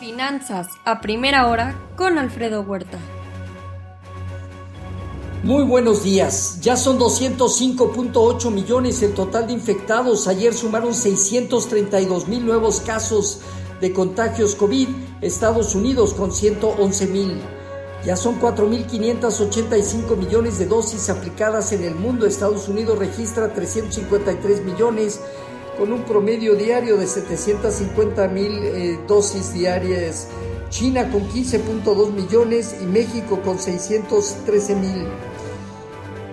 Finanzas a primera hora con Alfredo Huerta. Muy buenos días. Ya son 205.8 millones el total de infectados. Ayer sumaron 632 mil nuevos casos de contagios COVID. Estados Unidos con 111 mil. Ya son 4.585 millones de dosis aplicadas en el mundo. Estados Unidos registra 353 millones con un promedio diario de 750 mil eh, dosis diarias, China con 15.2 millones y México con 613 mil.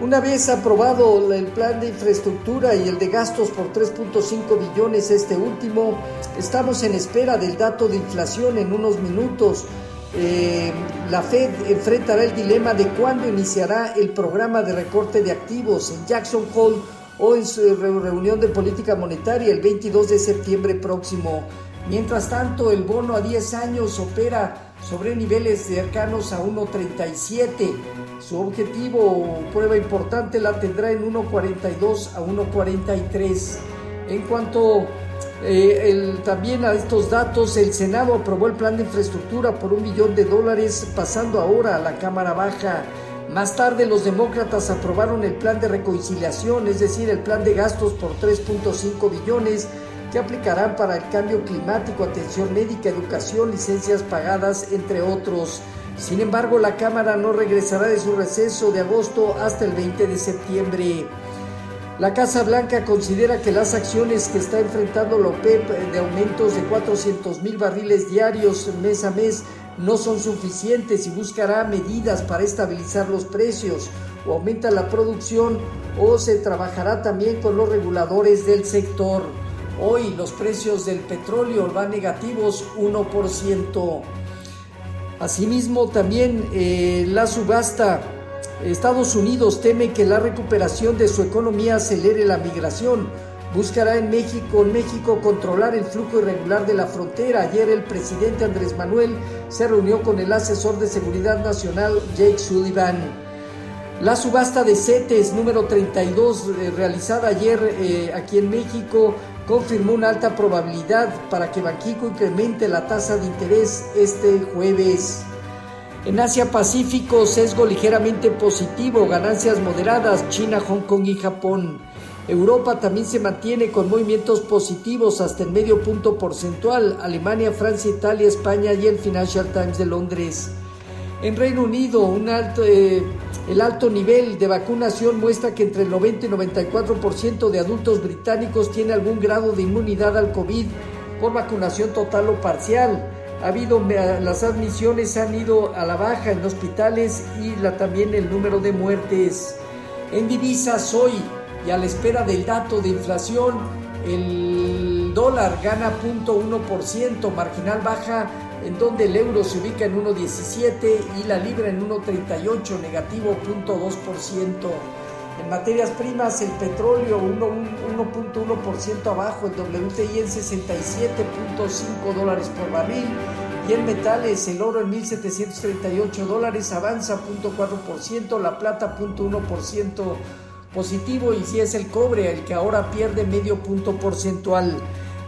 Una vez aprobado el plan de infraestructura y el de gastos por 3.5 billones este último, estamos en espera del dato de inflación en unos minutos. Eh, la Fed enfrentará el dilema de cuándo iniciará el programa de recorte de activos en Jackson Hole o en su reunión de política monetaria el 22 de septiembre próximo. Mientras tanto, el bono a 10 años opera sobre niveles cercanos a 1.37. Su objetivo, prueba importante, la tendrá en 1.42 a 1.43. En cuanto eh, también a estos datos, el Senado aprobó el plan de infraestructura por un billón de dólares, pasando ahora a la Cámara Baja. Más tarde los demócratas aprobaron el plan de reconciliación, es decir, el plan de gastos por 3.5 billones que aplicarán para el cambio climático, atención médica, educación, licencias pagadas, entre otros. Sin embargo, la Cámara no regresará de su receso de agosto hasta el 20 de septiembre. La Casa Blanca considera que las acciones que está enfrentando la OPEP de aumentos de 400 mil barriles diarios mes a mes no son suficientes y buscará medidas para estabilizar los precios o aumenta la producción o se trabajará también con los reguladores del sector. Hoy los precios del petróleo van negativos 1%. Asimismo también eh, la subasta. Estados Unidos teme que la recuperación de su economía acelere la migración buscará en México, en México controlar el flujo irregular de la frontera. Ayer el presidente Andrés Manuel se reunió con el asesor de seguridad nacional Jake Sullivan. La subasta de CETES número 32 eh, realizada ayer eh, aquí en México confirmó una alta probabilidad para que Banxico incremente la tasa de interés este jueves. En Asia Pacífico, sesgo ligeramente positivo, ganancias moderadas, China, Hong Kong y Japón. Europa también se mantiene con movimientos positivos hasta el medio punto porcentual. Alemania, Francia, Italia, España y el Financial Times de Londres. En Reino Unido, eh, el alto nivel de vacunación muestra que entre el 90 y 94% de adultos británicos tiene algún grado de inmunidad al COVID por vacunación total o parcial. Ha habido, las admisiones han ido a la baja en hospitales y también el número de muertes. En divisas hoy, y a la espera del dato de inflación, el dólar gana 0.1%, marginal baja en donde el euro se ubica en 1.17 y la libra en 1.38, negativo 0.2%. En materias primas, el petróleo 1.1% abajo, el WTI en 67.5 dólares por barril y en metales el oro en 1.738 dólares avanza 0.4%, la plata 0.1% positivo y si es el cobre el que ahora pierde medio punto porcentual.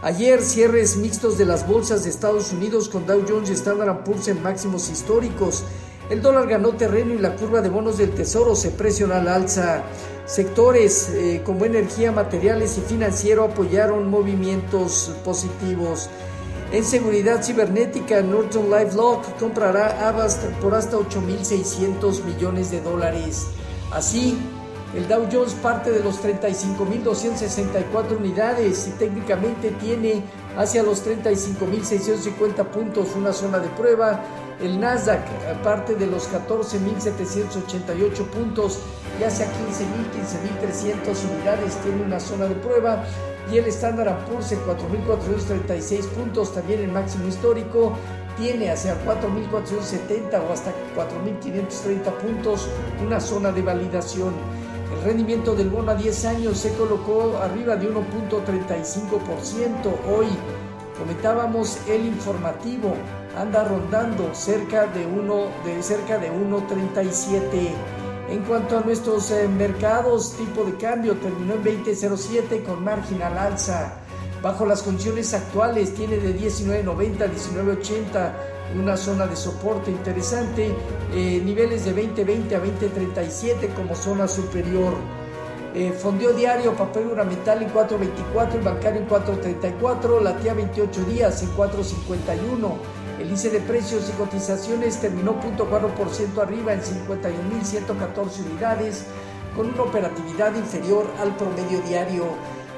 Ayer cierres mixtos de las bolsas de Estados Unidos con Dow Jones y Standard Poor's en máximos históricos. El dólar ganó terreno y la curva de bonos del tesoro se presiona al alza. Sectores eh, como energía, materiales y financiero apoyaron movimientos positivos. En seguridad cibernética, Norton LifeLock comprará Avast por hasta 8.600 millones de dólares. Así, el Dow Jones parte de los 35.264 unidades y técnicamente tiene hacia los 35.650 puntos una zona de prueba. El Nasdaq parte de los 14.788 puntos y hacia 15.000, 15.300 unidades tiene una zona de prueba. Y el Standard Poor's en 4.436 puntos, también el máximo histórico, tiene hacia 4.470 o hasta 4.530 puntos una zona de validación. El rendimiento del bono a 10 años se colocó arriba de 1.35%. Hoy comentábamos el informativo anda rondando cerca de 1 de cerca de 1.37. En cuanto a nuestros eh, mercados, tipo de cambio terminó en 20.07 con marginal alza. Bajo las condiciones actuales tiene de 19.90 a 19.80 una zona de soporte interesante, eh, niveles de 20.20 a 20.37 como zona superior. Eh, fondeo diario, papel ornamental en 4.24, el bancario en 4.34, la TIA 28 días en 4.51. El índice de precios y cotizaciones terminó 0.4% arriba en 51.114 unidades, con una operatividad inferior al promedio diario.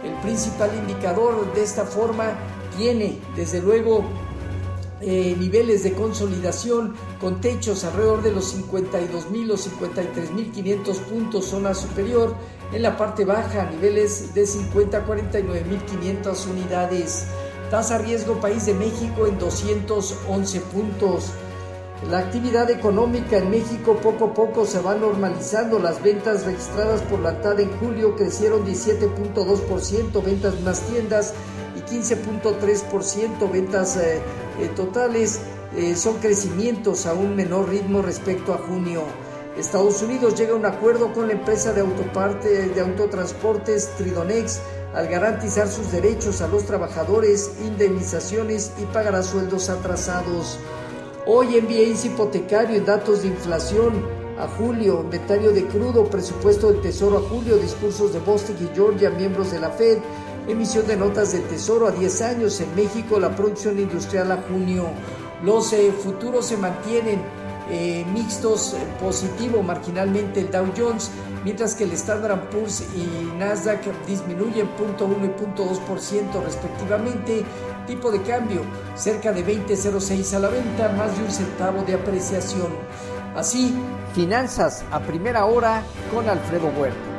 El principal indicador de esta forma tiene, desde luego, eh, niveles de consolidación con techos alrededor de los 52.000 o 53.500 puntos, zona superior. En la parte baja, niveles de 50 a 49.500 unidades. Tasa riesgo país de México en 211 puntos. La actividad económica en México poco a poco se va normalizando. Las ventas registradas por la TAD en julio crecieron 17.2%, ventas más tiendas y 15.3% ventas eh, eh, totales. Eh, son crecimientos a un menor ritmo respecto a junio. Estados Unidos llega a un acuerdo con la empresa de autoparte de autotransportes Tridonex al garantizar sus derechos a los trabajadores, indemnizaciones y pagará sueldos atrasados. Hoy envíe hipotecario en datos de inflación a julio, inventario de crudo, presupuesto del Tesoro a julio, discursos de Boston y Georgia, miembros de la Fed, emisión de notas del Tesoro a 10 años en México, la producción industrial a junio. Los eh, futuros se mantienen eh, mixtos, eh, positivo marginalmente el Dow Jones, mientras que el Standard Poor's y Nasdaq disminuyen 0.1 y 0.2% respectivamente. Tipo de cambio cerca de 20.06 a la venta, más de un centavo de apreciación. Así, finanzas a primera hora con Alfredo Huerta.